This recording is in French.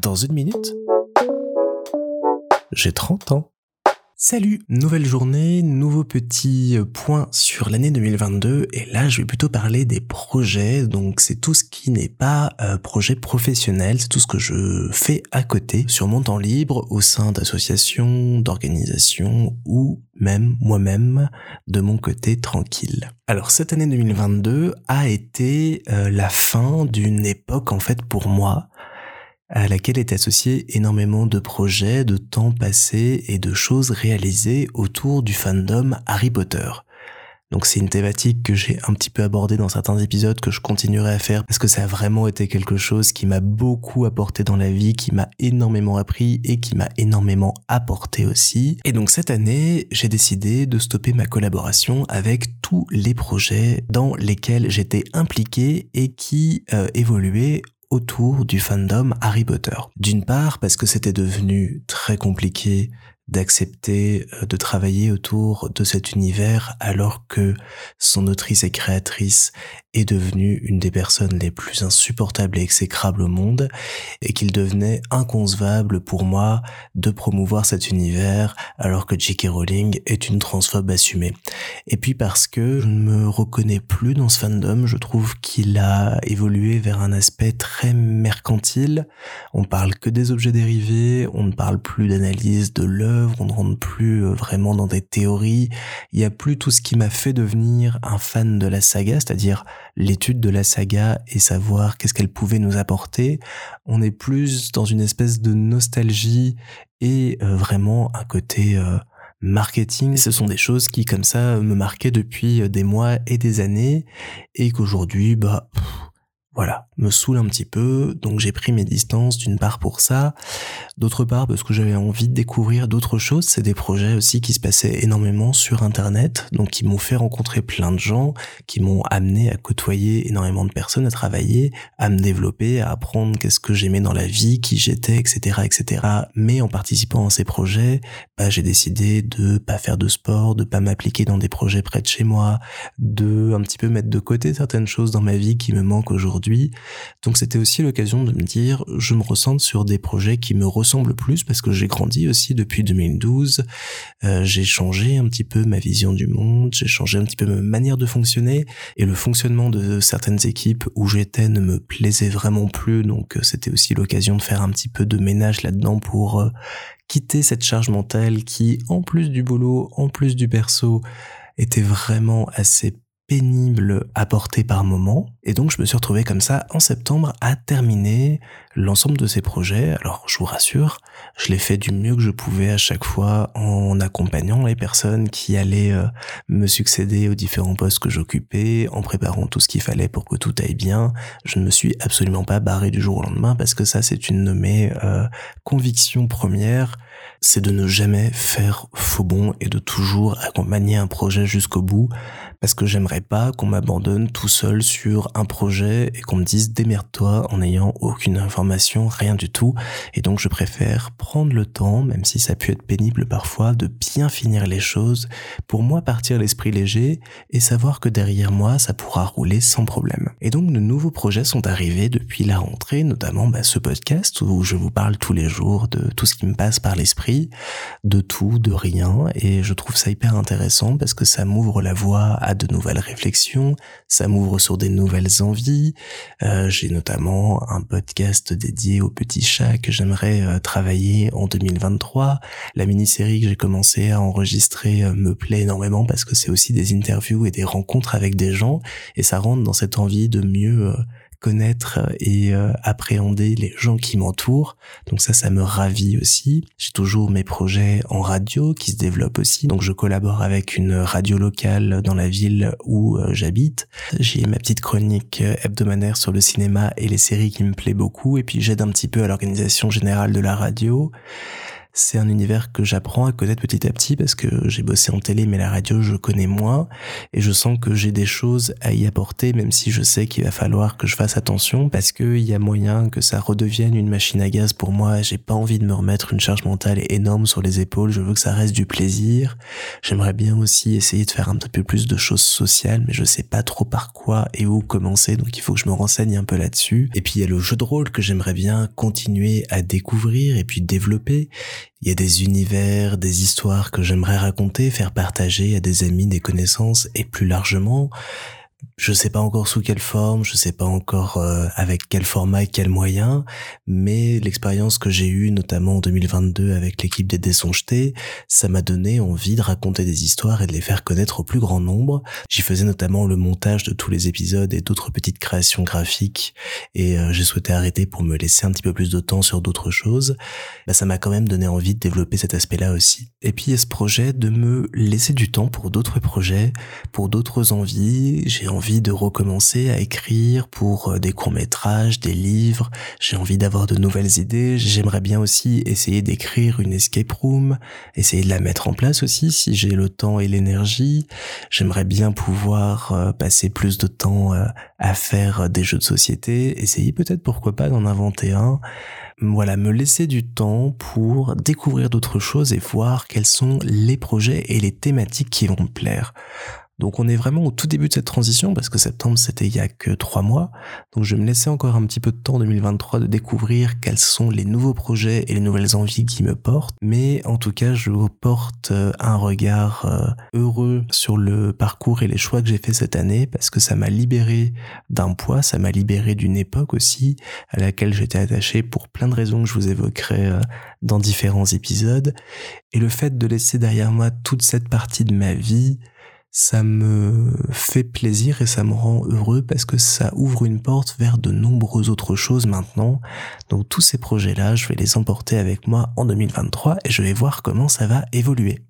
Dans une minute, j'ai 30 ans. Salut, nouvelle journée, nouveau petit point sur l'année 2022 et là je vais plutôt parler des projets, donc c'est tout ce qui n'est pas euh, projet professionnel, c'est tout ce que je fais à côté sur mon temps libre au sein d'associations, d'organisations ou même moi-même de mon côté tranquille. Alors cette année 2022 a été euh, la fin d'une époque en fait pour moi à laquelle est associé énormément de projets, de temps passé et de choses réalisées autour du fandom Harry Potter. Donc c'est une thématique que j'ai un petit peu abordée dans certains épisodes que je continuerai à faire parce que ça a vraiment été quelque chose qui m'a beaucoup apporté dans la vie, qui m'a énormément appris et qui m'a énormément apporté aussi. Et donc cette année, j'ai décidé de stopper ma collaboration avec tous les projets dans lesquels j'étais impliqué et qui euh, évoluaient autour du fandom Harry Potter. D'une part parce que c'était devenu très compliqué d'accepter euh, de travailler autour de cet univers alors que son autrice et créatrice est devenue une des personnes les plus insupportables et exécrables au monde et qu'il devenait inconcevable pour moi de promouvoir cet univers alors que J.K. Rowling est une transphobe assumée. Et puis parce que je ne me reconnais plus dans ce fandom, je trouve qu'il a évolué vers un aspect très mercantile. On parle que des objets dérivés, on ne parle plus d'analyse de l'œuvre, on ne rentre plus euh, vraiment dans des théories. Il y a plus tout ce qui m'a fait devenir un fan de la saga, c'est-à-dire l'étude de la saga et savoir qu'est-ce qu'elle pouvait nous apporter. On est plus dans une espèce de nostalgie et euh, vraiment un côté euh, marketing. Ce sont des choses qui comme ça me marquaient depuis des mois et des années et qu'aujourd'hui bah voilà, me saoule un petit peu, donc j'ai pris mes distances d'une part pour ça, d'autre part parce que j'avais envie de découvrir d'autres choses, c'est des projets aussi qui se passaient énormément sur internet, donc qui m'ont fait rencontrer plein de gens, qui m'ont amené à côtoyer énormément de personnes, à travailler, à me développer, à apprendre qu'est-ce que j'aimais dans la vie, qui j'étais, etc., etc. Mais en participant à ces projets, bah, j'ai décidé de pas faire de sport, de pas m'appliquer dans des projets près de chez moi, de un petit peu mettre de côté certaines choses dans ma vie qui me manquent aujourd'hui donc c'était aussi l'occasion de me dire, je me ressens sur des projets qui me ressemblent plus parce que j'ai grandi aussi depuis 2012. Euh, j'ai changé un petit peu ma vision du monde, j'ai changé un petit peu ma manière de fonctionner et le fonctionnement de certaines équipes où j'étais ne me plaisait vraiment plus. Donc euh, c'était aussi l'occasion de faire un petit peu de ménage là-dedans pour euh, quitter cette charge mentale qui, en plus du boulot, en plus du perso, était vraiment assez pénible à porter par moment. Et donc je me suis retrouvé comme ça en septembre à terminer l'ensemble de ces projets. Alors je vous rassure, je l'ai fait du mieux que je pouvais à chaque fois en accompagnant les personnes qui allaient euh, me succéder aux différents postes que j'occupais, en préparant tout ce qu'il fallait pour que tout aille bien. Je ne me suis absolument pas barré du jour au lendemain parce que ça c'est une de mes euh, convictions premières c'est de ne jamais faire faux bon et de toujours accompagner un projet jusqu'au bout parce que j'aimerais pas qu'on m'abandonne tout seul sur un projet et qu'on me dise démerde-toi en n'ayant aucune information, rien du tout. Et donc je préfère prendre le temps, même si ça peut être pénible parfois, de bien finir les choses, pour moi partir l'esprit léger et savoir que derrière moi ça pourra rouler sans problème. Et donc de nouveaux projets sont arrivés depuis la rentrée, notamment bah, ce podcast où je vous parle tous les jours de tout ce qui me passe par l'esprit, de tout, de rien, et je trouve ça hyper intéressant parce que ça m'ouvre la voie de nouvelles réflexions, ça m'ouvre sur des nouvelles envies. Euh, j'ai notamment un podcast dédié aux petits chats que j'aimerais euh, travailler en 2023. La mini-série que j'ai commencé à enregistrer euh, me plaît énormément parce que c'est aussi des interviews et des rencontres avec des gens et ça rentre dans cette envie de mieux connaître et euh, appréhender les gens qui m'entourent. Donc ça, ça me ravit aussi. J'ai toujours mes projets en radio qui se développent aussi. Donc je collabore avec une radio locale dans la ville où euh, j'habite. J'ai ma petite chronique euh, hebdomadaire sur le cinéma et les séries qui me plaît beaucoup. Et puis j'aide un petit peu à l'organisation générale de la radio. C'est un univers que j'apprends à connaître petit à petit parce que j'ai bossé en télé, mais la radio, je connais moins. Et je sens que j'ai des choses à y apporter, même si je sais qu'il va falloir que je fasse attention parce qu'il y a moyen que ça redevienne une machine à gaz pour moi. J'ai pas envie de me remettre une charge mentale énorme sur les épaules. Je veux que ça reste du plaisir. J'aimerais bien aussi essayer de faire un petit peu plus de choses sociales, mais je sais pas trop par quoi et où commencer. Donc il faut que je me renseigne un peu là-dessus. Et puis il y a le jeu de rôle que j'aimerais bien continuer à découvrir et puis développer. Il y a des univers, des histoires que j'aimerais raconter, faire partager à des amis, des connaissances et plus largement je sais pas encore sous quelle forme, je sais pas encore euh, avec quel format et quels moyens, mais l'expérience que j'ai eue notamment en 2022 avec l'équipe des Dés jetés, ça m'a donné envie de raconter des histoires et de les faire connaître au plus grand nombre. J'y faisais notamment le montage de tous les épisodes et d'autres petites créations graphiques et euh, j'ai souhaité arrêter pour me laisser un petit peu plus de temps sur d'autres choses. Bah, ça m'a quand même donné envie de développer cet aspect-là aussi. Et puis il y a ce projet de me laisser du temps pour d'autres projets, pour d'autres envies. Envie de recommencer à écrire pour euh, des courts-métrages, des livres, j'ai envie d'avoir de nouvelles idées, j'aimerais bien aussi essayer d'écrire une escape room, essayer de la mettre en place aussi si j'ai le temps et l'énergie, j'aimerais bien pouvoir euh, passer plus de temps euh, à faire des jeux de société, essayer peut-être pourquoi pas d'en inventer un, voilà, me laisser du temps pour découvrir d'autres choses et voir quels sont les projets et les thématiques qui vont me plaire. Donc on est vraiment au tout début de cette transition parce que septembre c'était il y a que trois mois. Donc je me laisser encore un petit peu de temps en 2023 de découvrir quels sont les nouveaux projets et les nouvelles envies qui me portent. Mais en tout cas je porte euh, un regard euh, heureux sur le parcours et les choix que j'ai fait cette année parce que ça m'a libéré d'un poids, ça m'a libéré d'une époque aussi à laquelle j'étais attaché pour plein de raisons que je vous évoquerai euh, dans différents épisodes. Et le fait de laisser derrière moi toute cette partie de ma vie, ça me fait plaisir et ça me rend heureux parce que ça ouvre une porte vers de nombreuses autres choses maintenant. Donc tous ces projets-là, je vais les emporter avec moi en 2023 et je vais voir comment ça va évoluer.